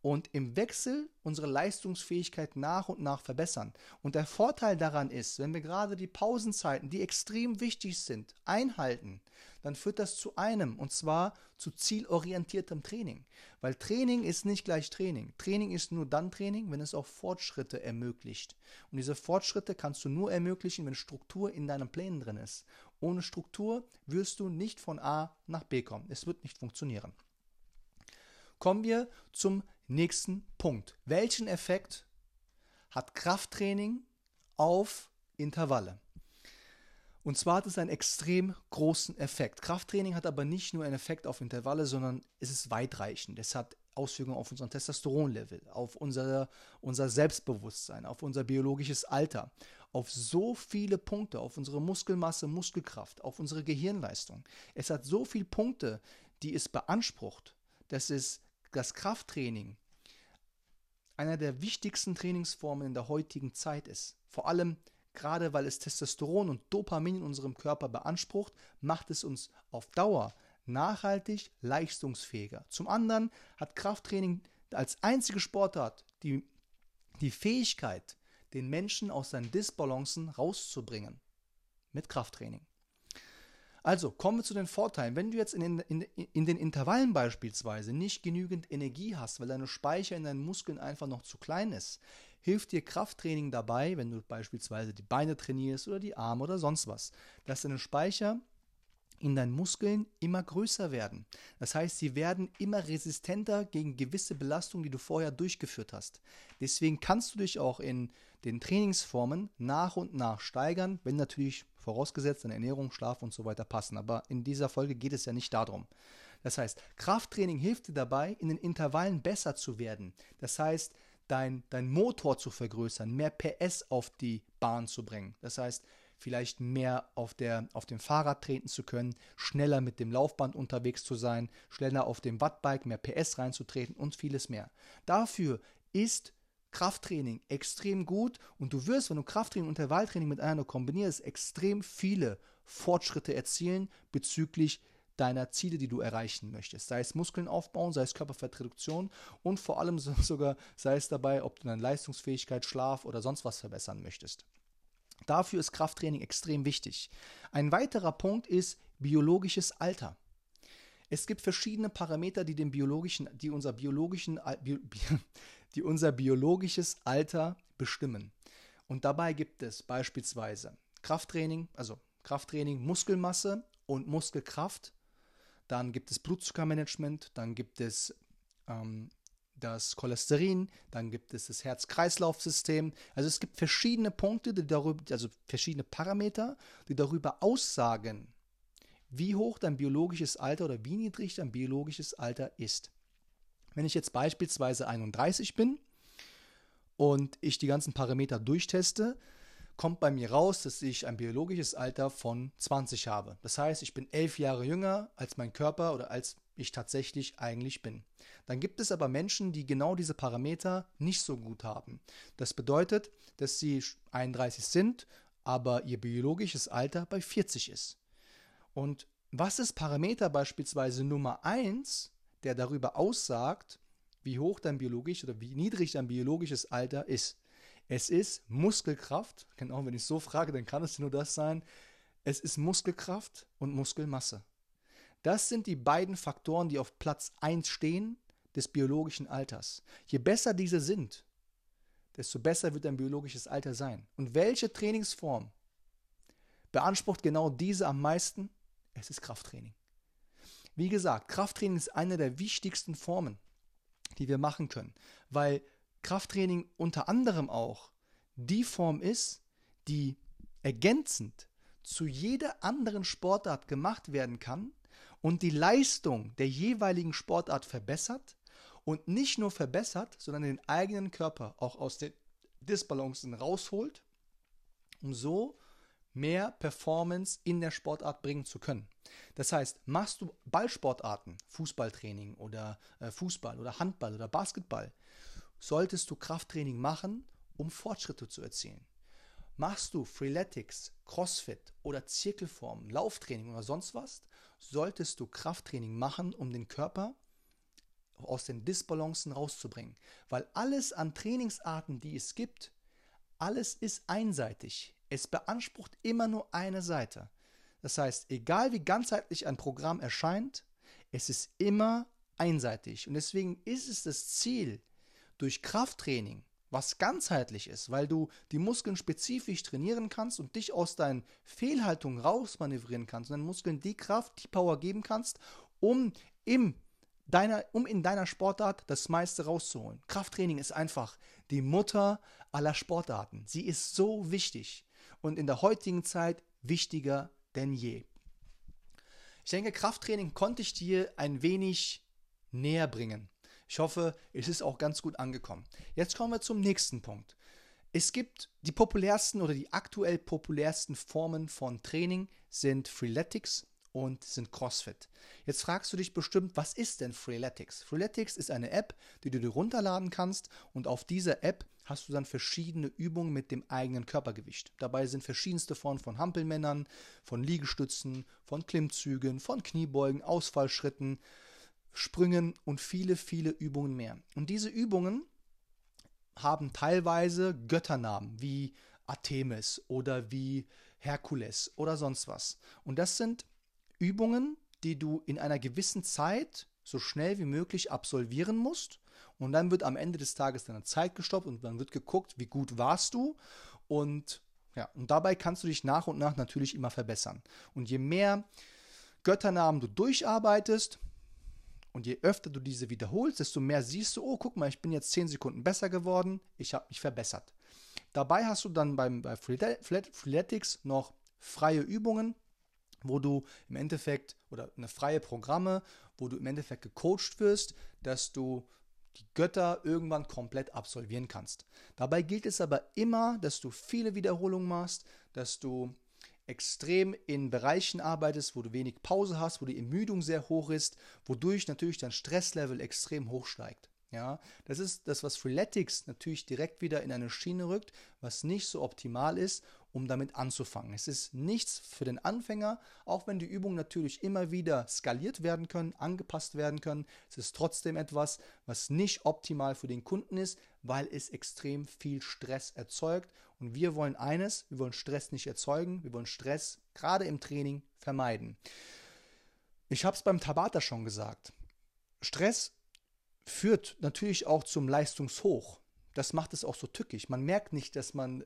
und im Wechsel unsere Leistungsfähigkeit nach und nach verbessern. Und der Vorteil daran ist, wenn wir gerade die Pausenzeiten, die extrem wichtig sind, einhalten, dann führt das zu einem, und zwar zu zielorientiertem Training. Weil Training ist nicht gleich Training. Training ist nur dann Training, wenn es auch Fortschritte ermöglicht. Und diese Fortschritte kannst du nur ermöglichen, wenn Struktur in deinen Plänen drin ist. Ohne Struktur wirst du nicht von A nach B kommen. Es wird nicht funktionieren. Kommen wir zum nächsten Punkt. Welchen Effekt hat Krafttraining auf Intervalle? Und zwar hat es einen extrem großen Effekt. Krafttraining hat aber nicht nur einen Effekt auf Intervalle, sondern es ist weitreichend. Es hat Auswirkungen auf unseren Testosteronlevel, auf unser, unser Selbstbewusstsein, auf unser biologisches Alter, auf so viele Punkte, auf unsere Muskelmasse, Muskelkraft, auf unsere Gehirnleistung. Es hat so viele Punkte, die es beansprucht, dass es das Krafttraining einer der wichtigsten Trainingsformen in der heutigen Zeit ist. Vor allem gerade weil es Testosteron und Dopamin in unserem Körper beansprucht, macht es uns auf Dauer nachhaltig leistungsfähiger. Zum anderen hat Krafttraining als einzige Sportart die, die Fähigkeit, den Menschen aus seinen Disbalancen rauszubringen. Mit Krafttraining. Also kommen wir zu den Vorteilen. Wenn du jetzt in den, in, in den Intervallen beispielsweise nicht genügend Energie hast, weil deine Speicher in deinen Muskeln einfach noch zu klein ist, hilft dir Krafttraining dabei, wenn du beispielsweise die Beine trainierst oder die Arme oder sonst was, dass deine Speicher in deinen Muskeln immer größer werden. Das heißt, sie werden immer resistenter gegen gewisse Belastungen, die du vorher durchgeführt hast. Deswegen kannst du dich auch in den Trainingsformen nach und nach steigern, wenn natürlich vorausgesetzt deine Ernährung, Schlaf und so weiter passen. Aber in dieser Folge geht es ja nicht darum. Das heißt, Krafttraining hilft dir dabei, in den Intervallen besser zu werden. Das heißt, dein, dein Motor zu vergrößern, mehr PS auf die Bahn zu bringen. Das heißt, vielleicht mehr auf, der, auf dem Fahrrad treten zu können, schneller mit dem Laufband unterwegs zu sein, schneller auf dem Wattbike mehr PS reinzutreten und vieles mehr. Dafür ist Krafttraining extrem gut und du wirst, wenn du Krafttraining und Intervalltraining miteinander kombinierst, extrem viele Fortschritte erzielen bezüglich deiner Ziele, die du erreichen möchtest. Sei es Muskeln aufbauen, sei es Körperfettreduktion und vor allem sogar sei es dabei, ob du deine Leistungsfähigkeit, Schlaf oder sonst was verbessern möchtest. Dafür ist Krafttraining extrem wichtig. Ein weiterer Punkt ist biologisches Alter. Es gibt verschiedene Parameter, die, dem biologischen, die, unser, biologischen, die unser biologisches Alter bestimmen. Und dabei gibt es beispielsweise Krafttraining, also Krafttraining, Muskelmasse und Muskelkraft. Dann gibt es Blutzuckermanagement, dann gibt es ähm, das Cholesterin, dann gibt es das Herz-Kreislauf-System. Also es gibt verschiedene Punkte, die darüber, also verschiedene Parameter, die darüber aussagen, wie hoch dein biologisches Alter oder wie niedrig dein biologisches Alter ist. Wenn ich jetzt beispielsweise 31 bin und ich die ganzen Parameter durchteste, kommt bei mir raus, dass ich ein biologisches Alter von 20 habe. Das heißt, ich bin elf Jahre jünger als mein Körper oder als ich tatsächlich eigentlich bin. Dann gibt es aber Menschen, die genau diese Parameter nicht so gut haben. Das bedeutet, dass sie 31 sind, aber ihr biologisches Alter bei 40 ist. Und was ist Parameter beispielsweise Nummer 1, der darüber aussagt, wie hoch dein biologisch oder wie niedrig dein biologisches Alter ist? Es ist Muskelkraft, genau, wenn ich so frage, dann kann es nur das sein. Es ist Muskelkraft und Muskelmasse. Das sind die beiden Faktoren, die auf Platz 1 stehen des biologischen Alters. Je besser diese sind, desto besser wird dein biologisches Alter sein. Und welche Trainingsform beansprucht genau diese am meisten? Es ist Krafttraining. Wie gesagt, Krafttraining ist eine der wichtigsten Formen, die wir machen können, weil Krafttraining unter anderem auch die Form ist, die ergänzend zu jeder anderen Sportart gemacht werden kann und die Leistung der jeweiligen Sportart verbessert und nicht nur verbessert, sondern den eigenen Körper auch aus den Disbalancen rausholt, um so mehr Performance in der Sportart bringen zu können. Das heißt, machst du Ballsportarten, Fußballtraining oder äh, Fußball oder Handball oder Basketball, solltest du Krafttraining machen, um Fortschritte zu erzielen. Machst du Freeletics, Crossfit oder Zirkelform, Lauftraining oder sonst was, solltest du Krafttraining machen, um den Körper aus den Disbalancen rauszubringen. Weil alles an Trainingsarten, die es gibt, alles ist einseitig. Es beansprucht immer nur eine Seite. Das heißt, egal wie ganzheitlich ein Programm erscheint, es ist immer einseitig. Und deswegen ist es das Ziel, durch Krafttraining, was ganzheitlich ist, weil du die Muskeln spezifisch trainieren kannst und dich aus deinen Fehlhaltungen rausmanövrieren kannst und deinen Muskeln die Kraft, die Power geben kannst, um im deiner, um in deiner Sportart das meiste rauszuholen. Krafttraining ist einfach die Mutter aller Sportarten. Sie ist so wichtig und in der heutigen Zeit wichtiger denn je. Ich denke, Krafttraining konnte ich dir ein wenig näher bringen. Ich hoffe, es ist auch ganz gut angekommen. Jetzt kommen wir zum nächsten Punkt. Es gibt die populärsten oder die aktuell populärsten Formen von Training sind Freeletics und sind CrossFit. Jetzt fragst du dich bestimmt, was ist denn Freeletics? Freeletics ist eine App, die du dir runterladen kannst und auf dieser App hast du dann verschiedene Übungen mit dem eigenen Körpergewicht. Dabei sind verschiedenste Formen von Hampelmännern, von Liegestützen, von Klimmzügen, von Kniebeugen, Ausfallschritten, Sprüngen und viele, viele Übungen mehr. Und diese Übungen haben teilweise Götternamen wie Artemis oder wie Herkules oder sonst was. Und das sind Übungen, die du in einer gewissen Zeit so schnell wie möglich absolvieren musst. Und dann wird am Ende des Tages deine Zeit gestoppt und dann wird geguckt, wie gut warst du. Und ja, und dabei kannst du dich nach und nach natürlich immer verbessern. Und je mehr Götternamen du durcharbeitest, und je öfter du diese wiederholst, desto mehr siehst du, oh, guck mal, ich bin jetzt 10 Sekunden besser geworden, ich habe mich verbessert. Dabei hast du dann beim, bei Freeletics noch freie Übungen, wo du im Endeffekt, oder eine freie Programme, wo du im Endeffekt gecoacht wirst, dass du die Götter irgendwann komplett absolvieren kannst. Dabei gilt es aber immer, dass du viele Wiederholungen machst, dass du extrem in Bereichen arbeitest, wo du wenig Pause hast, wo die Ermüdung sehr hoch ist, wodurch natürlich dein Stresslevel extrem hoch steigt. Ja, das ist das, was Freeletics natürlich direkt wieder in eine Schiene rückt, was nicht so optimal ist um damit anzufangen. Es ist nichts für den Anfänger, auch wenn die Übungen natürlich immer wieder skaliert werden können, angepasst werden können. Es ist trotzdem etwas, was nicht optimal für den Kunden ist, weil es extrem viel Stress erzeugt. Und wir wollen eines, wir wollen Stress nicht erzeugen, wir wollen Stress gerade im Training vermeiden. Ich habe es beim Tabata schon gesagt. Stress führt natürlich auch zum Leistungshoch. Das macht es auch so tückisch. Man merkt nicht, dass man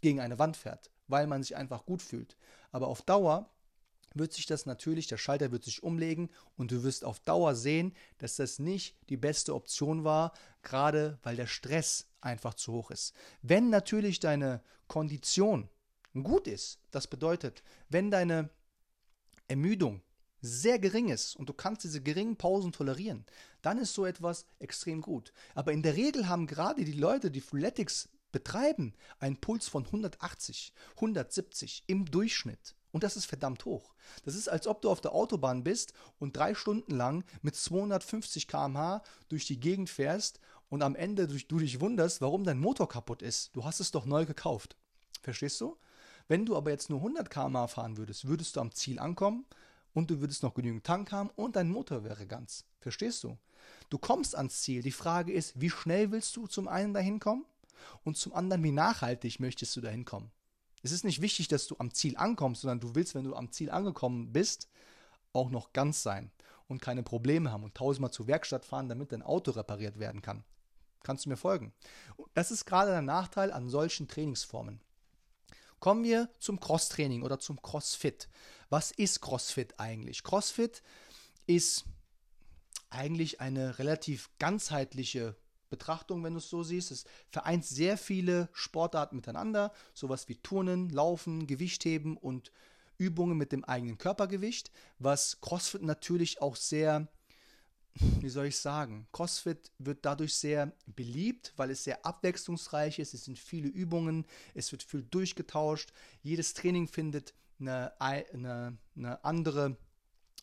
gegen eine Wand fährt, weil man sich einfach gut fühlt. Aber auf Dauer wird sich das natürlich, der Schalter wird sich umlegen und du wirst auf Dauer sehen, dass das nicht die beste Option war, gerade weil der Stress einfach zu hoch ist. Wenn natürlich deine Kondition gut ist, das bedeutet, wenn deine Ermüdung sehr gering ist und du kannst diese geringen Pausen tolerieren, dann ist so etwas extrem gut. Aber in der Regel haben gerade die Leute, die Freeletics betreiben, einen Puls von 180, 170 im Durchschnitt. Und das ist verdammt hoch. Das ist, als ob du auf der Autobahn bist und drei Stunden lang mit 250 km/h durch die Gegend fährst und am Ende du dich wunderst, warum dein Motor kaputt ist. Du hast es doch neu gekauft. Verstehst du? Wenn du aber jetzt nur 100 km/h fahren würdest, würdest du am Ziel ankommen, und du würdest noch genügend Tank haben und dein Motor wäre ganz. Verstehst du? Du kommst ans Ziel. Die Frage ist, wie schnell willst du zum einen dahin kommen und zum anderen, wie nachhaltig möchtest du dahin kommen? Es ist nicht wichtig, dass du am Ziel ankommst, sondern du willst, wenn du am Ziel angekommen bist, auch noch ganz sein und keine Probleme haben und tausendmal zur Werkstatt fahren, damit dein Auto repariert werden kann. Kannst du mir folgen? Das ist gerade der Nachteil an solchen Trainingsformen. Kommen wir zum Cross-Training oder zum CrossFit. Was ist CrossFit eigentlich? CrossFit ist eigentlich eine relativ ganzheitliche Betrachtung, wenn du es so siehst. Es vereint sehr viele Sportarten miteinander, sowas wie Turnen, Laufen, Gewichtheben und Übungen mit dem eigenen Körpergewicht, was CrossFit natürlich auch sehr wie soll ich sagen, CrossFit wird dadurch sehr beliebt, weil es sehr abwechslungsreich ist. Es sind viele Übungen, es wird viel durchgetauscht. Jedes Training findet eine, eine, eine andere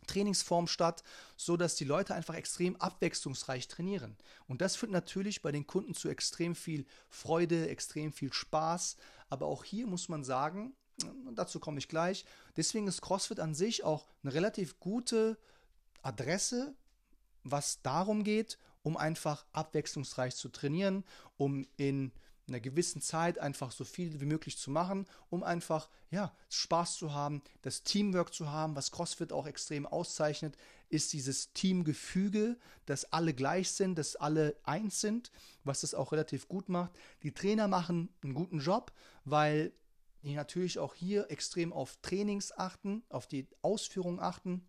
Trainingsform statt, so dass die Leute einfach extrem abwechslungsreich trainieren. Und das führt natürlich bei den Kunden zu extrem viel Freude, extrem viel Spaß. Aber auch hier muss man sagen, dazu komme ich gleich, deswegen ist CrossFit an sich auch eine relativ gute Adresse was darum geht, um einfach abwechslungsreich zu trainieren, um in einer gewissen Zeit einfach so viel wie möglich zu machen, um einfach ja, Spaß zu haben, das Teamwork zu haben, was CrossFit auch extrem auszeichnet, ist dieses Teamgefüge, dass alle gleich sind, dass alle eins sind, was das auch relativ gut macht. Die Trainer machen einen guten Job, weil die natürlich auch hier extrem auf Trainings achten, auf die Ausführung achten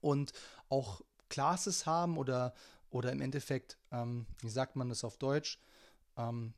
und auch Classes haben oder, oder im Endeffekt, ähm, wie sagt man das auf Deutsch, ähm,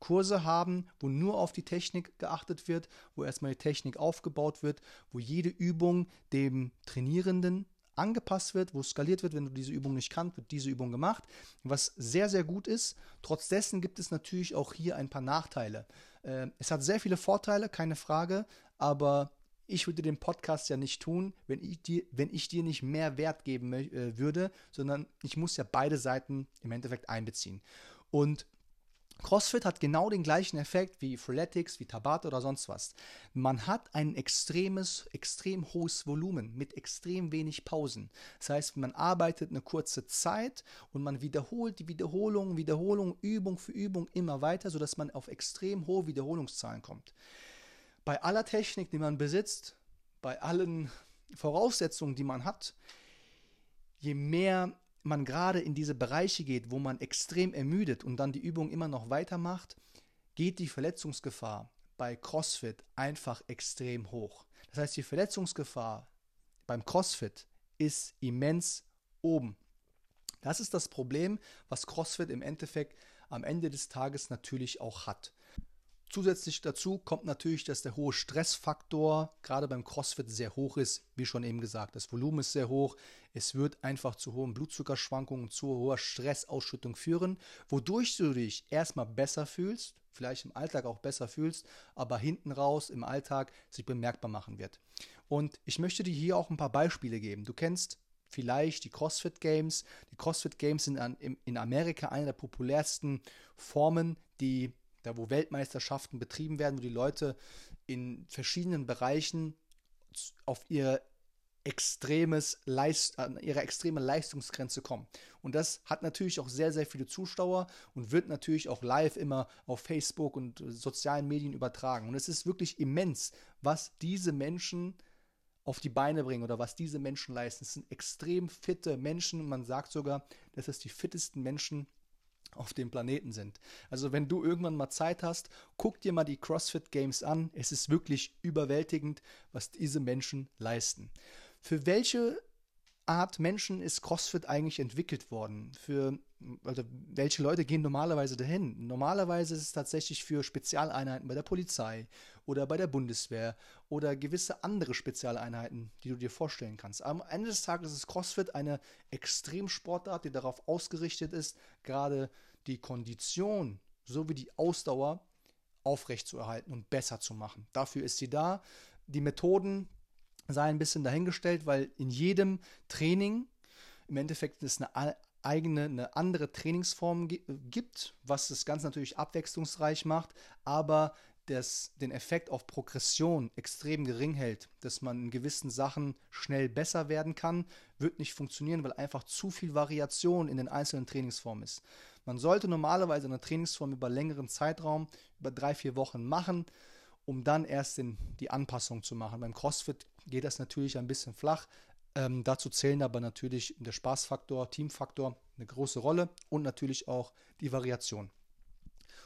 Kurse haben, wo nur auf die Technik geachtet wird, wo erstmal die Technik aufgebaut wird, wo jede Übung dem Trainierenden angepasst wird, wo skaliert wird, wenn du diese Übung nicht kannst, wird diese Übung gemacht, was sehr, sehr gut ist. Trotz dessen gibt es natürlich auch hier ein paar Nachteile. Äh, es hat sehr viele Vorteile, keine Frage, aber ich würde den Podcast ja nicht tun, wenn ich dir, wenn ich dir nicht mehr Wert geben äh, würde, sondern ich muss ja beide Seiten im Endeffekt einbeziehen. Und CrossFit hat genau den gleichen Effekt wie Freeletics, wie Tabata oder sonst was. Man hat ein extremes, extrem hohes Volumen mit extrem wenig Pausen. Das heißt, man arbeitet eine kurze Zeit und man wiederholt die Wiederholung, Wiederholung, Übung für Übung immer weiter, sodass man auf extrem hohe Wiederholungszahlen kommt bei aller Technik, die man besitzt, bei allen Voraussetzungen, die man hat, je mehr man gerade in diese Bereiche geht, wo man extrem ermüdet und dann die Übung immer noch weitermacht, geht die Verletzungsgefahr bei CrossFit einfach extrem hoch. Das heißt, die Verletzungsgefahr beim CrossFit ist immens oben. Das ist das Problem, was CrossFit im Endeffekt am Ende des Tages natürlich auch hat. Zusätzlich dazu kommt natürlich, dass der hohe Stressfaktor gerade beim CrossFit sehr hoch ist, wie schon eben gesagt. Das Volumen ist sehr hoch. Es wird einfach zu hohen Blutzuckerschwankungen, zu hoher Stressausschüttung führen, wodurch du dich erstmal besser fühlst, vielleicht im Alltag auch besser fühlst, aber hinten raus im Alltag sich bemerkbar machen wird. Und ich möchte dir hier auch ein paar Beispiele geben. Du kennst vielleicht die CrossFit Games. Die CrossFit Games sind in Amerika eine der populärsten Formen, die da wo Weltmeisterschaften betrieben werden, wo die Leute in verschiedenen Bereichen auf ihr extremes Leist an ihre extreme Leistungsgrenze kommen. Und das hat natürlich auch sehr, sehr viele Zuschauer und wird natürlich auch live immer auf Facebook und sozialen Medien übertragen. Und es ist wirklich immens, was diese Menschen auf die Beine bringen oder was diese Menschen leisten. Es sind extrem fitte Menschen. Man sagt sogar, dass es die fittesten Menschen auf dem Planeten sind. Also wenn du irgendwann mal Zeit hast, guck dir mal die CrossFit Games an. Es ist wirklich überwältigend, was diese Menschen leisten. Für welche Art Menschen ist CrossFit eigentlich entwickelt worden? Für also welche Leute gehen normalerweise dahin? Normalerweise ist es tatsächlich für Spezialeinheiten bei der Polizei oder bei der Bundeswehr oder gewisse andere Spezialeinheiten, die du dir vorstellen kannst. Am Ende des Tages ist CrossFit eine Extremsportart, die darauf ausgerichtet ist, gerade die Kondition sowie die Ausdauer aufrechtzuerhalten und besser zu machen. Dafür ist sie da. Die Methoden sei ein bisschen dahingestellt, weil in jedem Training im Endeffekt es eine eigene, eine andere Trainingsform gibt, was das Ganze natürlich abwechslungsreich macht, aber das den Effekt auf Progression extrem gering hält, dass man in gewissen Sachen schnell besser werden kann, wird nicht funktionieren, weil einfach zu viel Variation in den einzelnen Trainingsformen ist. Man sollte normalerweise eine Trainingsform über längeren Zeitraum, über drei, vier Wochen machen, um dann erst in die Anpassung zu machen. Beim CrossFit geht das natürlich ein bisschen flach. Ähm, dazu zählen aber natürlich der Spaßfaktor, Teamfaktor eine große Rolle und natürlich auch die Variation.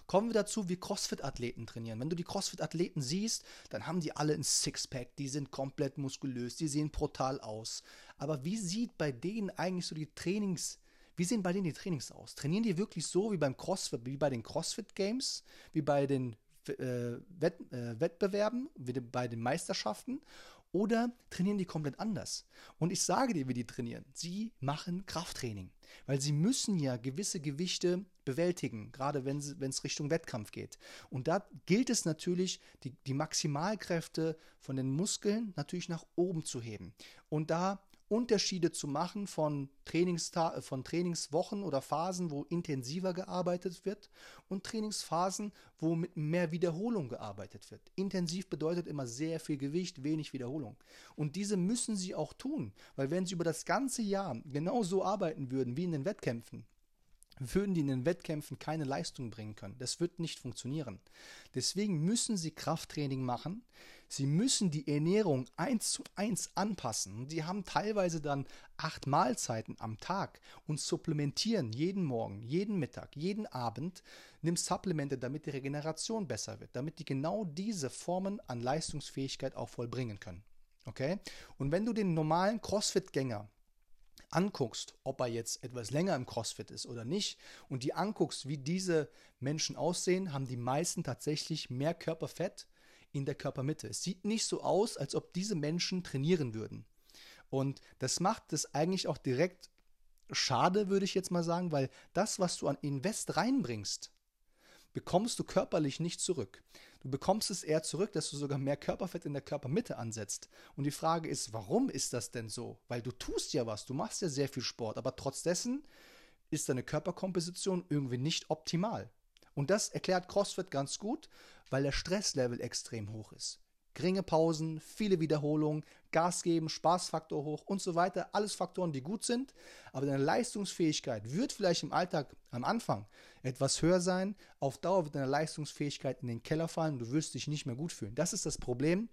Kommen wir dazu, wie CrossFit-Athleten trainieren. Wenn du die CrossFit-Athleten siehst, dann haben die alle ein Sixpack, die sind komplett muskulös, die sehen brutal aus. Aber wie sieht bei denen eigentlich so die Trainings, wie sehen bei denen die Trainings aus? Trainieren die wirklich so wie beim CrossFit, wie bei den CrossFit Games, wie bei den äh, Wett, äh, Wettbewerben, wie bei den Meisterschaften? Oder trainieren die komplett anders? Und ich sage dir, wie die trainieren. Sie machen Krafttraining, weil sie müssen ja gewisse Gewichte bewältigen, gerade wenn es Richtung Wettkampf geht. Und da gilt es natürlich, die, die Maximalkräfte von den Muskeln natürlich nach oben zu heben. Und da Unterschiede zu machen von, Trainingsta von Trainingswochen oder Phasen, wo intensiver gearbeitet wird und Trainingsphasen, wo mit mehr Wiederholung gearbeitet wird. Intensiv bedeutet immer sehr viel Gewicht, wenig Wiederholung. Und diese müssen sie auch tun, weil wenn sie über das ganze Jahr genau so arbeiten würden wie in den Wettkämpfen, würden die in den Wettkämpfen keine Leistung bringen können. Das wird nicht funktionieren. Deswegen müssen sie Krafttraining machen. Sie müssen die Ernährung eins zu eins anpassen. Sie haben teilweise dann acht Mahlzeiten am Tag und supplementieren jeden Morgen, jeden Mittag, jeden Abend, nimm Supplemente, damit die Regeneration besser wird, damit die genau diese Formen an Leistungsfähigkeit auch vollbringen können. Okay? Und wenn du den normalen CrossFit-Gänger anguckst, ob er jetzt etwas länger im CrossFit ist oder nicht, und die anguckst, wie diese Menschen aussehen, haben die meisten tatsächlich mehr Körperfett in der Körpermitte. Es sieht nicht so aus, als ob diese Menschen trainieren würden. Und das macht es eigentlich auch direkt schade, würde ich jetzt mal sagen, weil das, was du an Invest reinbringst, bekommst du körperlich nicht zurück. Du bekommst es eher zurück, dass du sogar mehr Körperfett in der Körpermitte ansetzt. Und die Frage ist, warum ist das denn so? Weil du tust ja was, du machst ja sehr viel Sport, aber trotz ist deine Körperkomposition irgendwie nicht optimal. Und das erklärt CrossFit ganz gut, weil der Stresslevel extrem hoch ist. Geringe Pausen, viele Wiederholungen, Gas geben, Spaßfaktor hoch und so weiter. Alles Faktoren, die gut sind. Aber deine Leistungsfähigkeit wird vielleicht im Alltag am Anfang etwas höher sein. Auf Dauer wird deine Leistungsfähigkeit in den Keller fallen und du wirst dich nicht mehr gut fühlen. Das ist das Problem,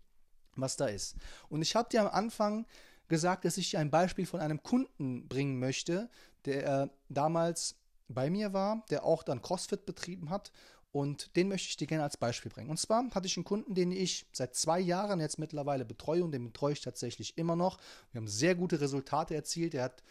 was da ist. Und ich habe dir am Anfang gesagt, dass ich dir ein Beispiel von einem Kunden bringen möchte, der äh, damals bei mir war, der auch dann CrossFit betrieben hat und den möchte ich dir gerne als Beispiel bringen. Und zwar hatte ich einen Kunden, den ich seit zwei Jahren jetzt mittlerweile betreue und den betreue ich tatsächlich immer noch. Wir haben sehr gute Resultate erzielt. Er hat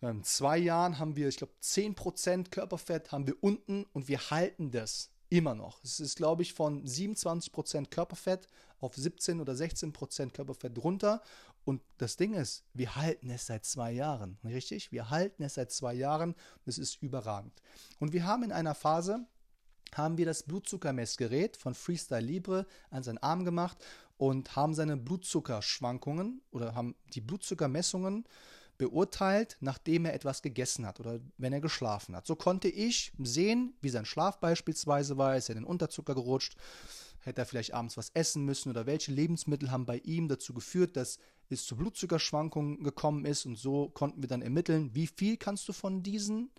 in zwei Jahren haben wir, ich glaube, 10% Körperfett haben wir unten und wir halten das immer noch. Es ist, glaube ich, von 27% Körperfett auf 17 oder 16% Körperfett runter. Und das Ding ist, wir halten es seit zwei Jahren, richtig? Wir halten es seit zwei Jahren. Das ist überragend. Und wir haben in einer Phase, haben wir das Blutzuckermessgerät von Freestyle Libre an seinen Arm gemacht und haben seine Blutzuckerschwankungen oder haben die Blutzuckermessungen beurteilt, nachdem er etwas gegessen hat oder wenn er geschlafen hat. So konnte ich sehen, wie sein Schlaf beispielsweise war, ist er in den Unterzucker gerutscht, hätte er vielleicht abends was essen müssen oder welche Lebensmittel haben bei ihm dazu geführt, dass es zu Blutzuckerschwankungen gekommen ist? Und so konnten wir dann ermitteln, wie viel kannst du von diesen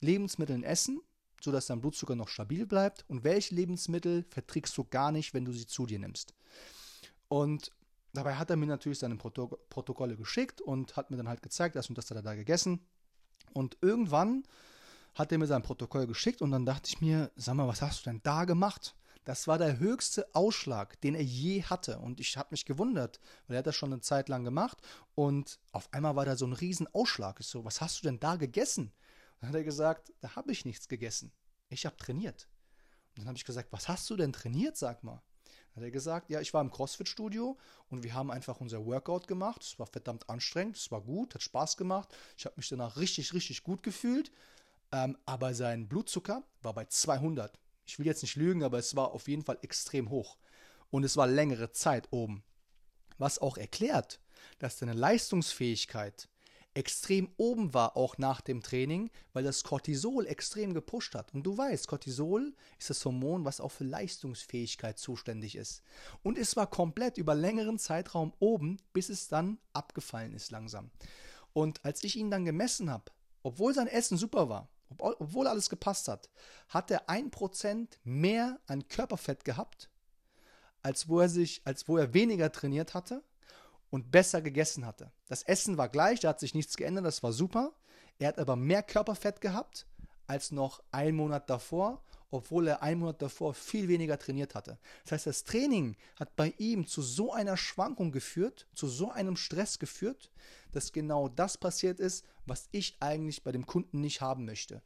Lebensmitteln essen, sodass dein Blutzucker noch stabil bleibt und welche Lebensmittel verträgst du gar nicht, wenn du sie zu dir nimmst. Und dabei hat er mir natürlich seine Proto Protokolle geschickt und hat mir dann halt gezeigt, das und das hat er da gegessen. Und irgendwann hat er mir sein Protokoll geschickt und dann dachte ich mir, sag mal, was hast du denn da gemacht? Das war der höchste Ausschlag, den er je hatte. Und ich habe mich gewundert, weil er hat das schon eine Zeit lang gemacht. Und auf einmal war da so ein Riesenausschlag. Ich so, was hast du denn da gegessen? Dann hat er gesagt, da habe ich nichts gegessen. Ich habe trainiert. Und dann habe ich gesagt, was hast du denn trainiert, sag mal? Dann hat er gesagt, ja, ich war im CrossFit-Studio und wir haben einfach unser Workout gemacht. Es war verdammt anstrengend, es war gut, hat Spaß gemacht. Ich habe mich danach richtig, richtig gut gefühlt. Ähm, aber sein Blutzucker war bei 200 ich will jetzt nicht lügen, aber es war auf jeden Fall extrem hoch. Und es war längere Zeit oben. Was auch erklärt, dass deine Leistungsfähigkeit extrem oben war, auch nach dem Training, weil das Cortisol extrem gepusht hat. Und du weißt, Cortisol ist das Hormon, was auch für Leistungsfähigkeit zuständig ist. Und es war komplett über längeren Zeitraum oben, bis es dann abgefallen ist langsam. Und als ich ihn dann gemessen habe, obwohl sein Essen super war, obwohl alles gepasst hat, hat er ein Prozent mehr an Körperfett gehabt, als wo er sich, als wo er weniger trainiert hatte und besser gegessen hatte. Das Essen war gleich, da hat sich nichts geändert, das war super. Er hat aber mehr Körperfett gehabt als noch ein Monat davor, obwohl er einen Monat davor viel weniger trainiert hatte. Das heißt, das Training hat bei ihm zu so einer Schwankung geführt, zu so einem Stress geführt, dass genau das passiert ist, was ich eigentlich bei dem Kunden nicht haben möchte.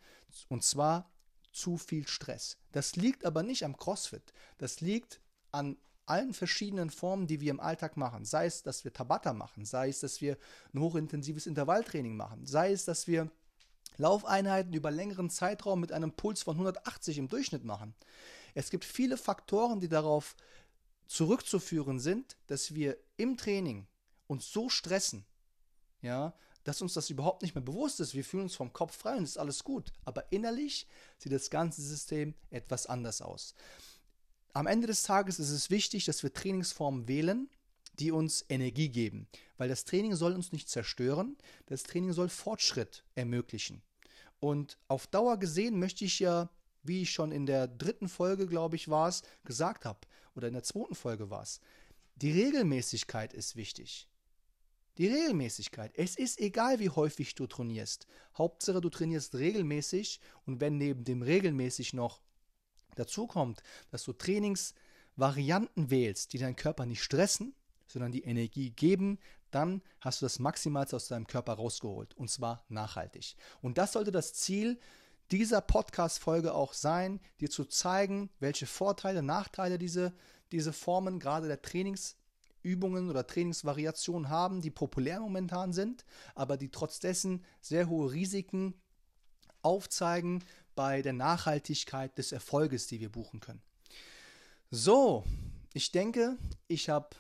Und zwar zu viel Stress. Das liegt aber nicht am CrossFit. Das liegt an allen verschiedenen Formen, die wir im Alltag machen. Sei es, dass wir Tabata machen, sei es, dass wir ein hochintensives Intervalltraining machen, sei es, dass wir Laufeinheiten über längeren Zeitraum mit einem Puls von 180 im Durchschnitt machen. Es gibt viele Faktoren, die darauf zurückzuführen sind, dass wir im Training uns so stressen, ja, dass uns das überhaupt nicht mehr bewusst ist. Wir fühlen uns vom Kopf frei und ist alles gut. Aber innerlich sieht das ganze System etwas anders aus. Am Ende des Tages ist es wichtig, dass wir Trainingsformen wählen, die uns Energie geben. Weil das Training soll uns nicht zerstören, das Training soll Fortschritt ermöglichen. Und auf Dauer gesehen möchte ich ja, wie ich schon in der dritten Folge, glaube ich, war es, gesagt habe, oder in der zweiten Folge war es, die Regelmäßigkeit ist wichtig. Die Regelmäßigkeit. Es ist egal, wie häufig du trainierst. Hauptsache, du trainierst regelmäßig und wenn neben dem regelmäßig noch dazu kommt, dass du Trainingsvarianten wählst, die deinen Körper nicht stressen, sondern die Energie geben, dann hast du das Maximalste aus deinem Körper rausgeholt und zwar nachhaltig. Und das sollte das Ziel dieser Podcast-Folge auch sein, dir zu zeigen, welche Vorteile, Nachteile diese, diese Formen gerade der Trainings Übungen oder Trainingsvariationen haben, die populär momentan sind, aber die trotz dessen sehr hohe Risiken aufzeigen bei der Nachhaltigkeit des Erfolges, die wir buchen können. So, ich denke, ich habe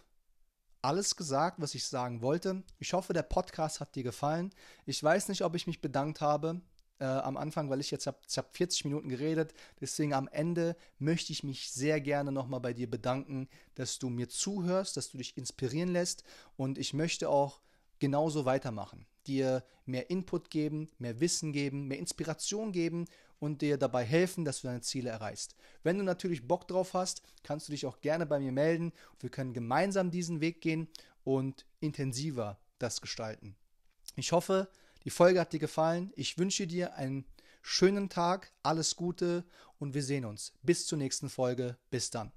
alles gesagt, was ich sagen wollte. Ich hoffe, der Podcast hat dir gefallen. Ich weiß nicht, ob ich mich bedankt habe äh, am Anfang, weil ich jetzt habe hab 40 Minuten geredet. Deswegen am Ende möchte ich mich sehr gerne nochmal bei dir bedanken, dass du mir zuhörst, dass du dich inspirieren lässt. Und ich möchte auch genauso weitermachen. Dir mehr Input geben, mehr Wissen geben, mehr Inspiration geben und dir dabei helfen, dass du deine Ziele erreichst. Wenn du natürlich Bock drauf hast, kannst du dich auch gerne bei mir melden. Wir können gemeinsam diesen Weg gehen und intensiver das gestalten. Ich hoffe, die Folge hat dir gefallen. Ich wünsche dir einen schönen Tag, alles Gute und wir sehen uns. Bis zur nächsten Folge. Bis dann.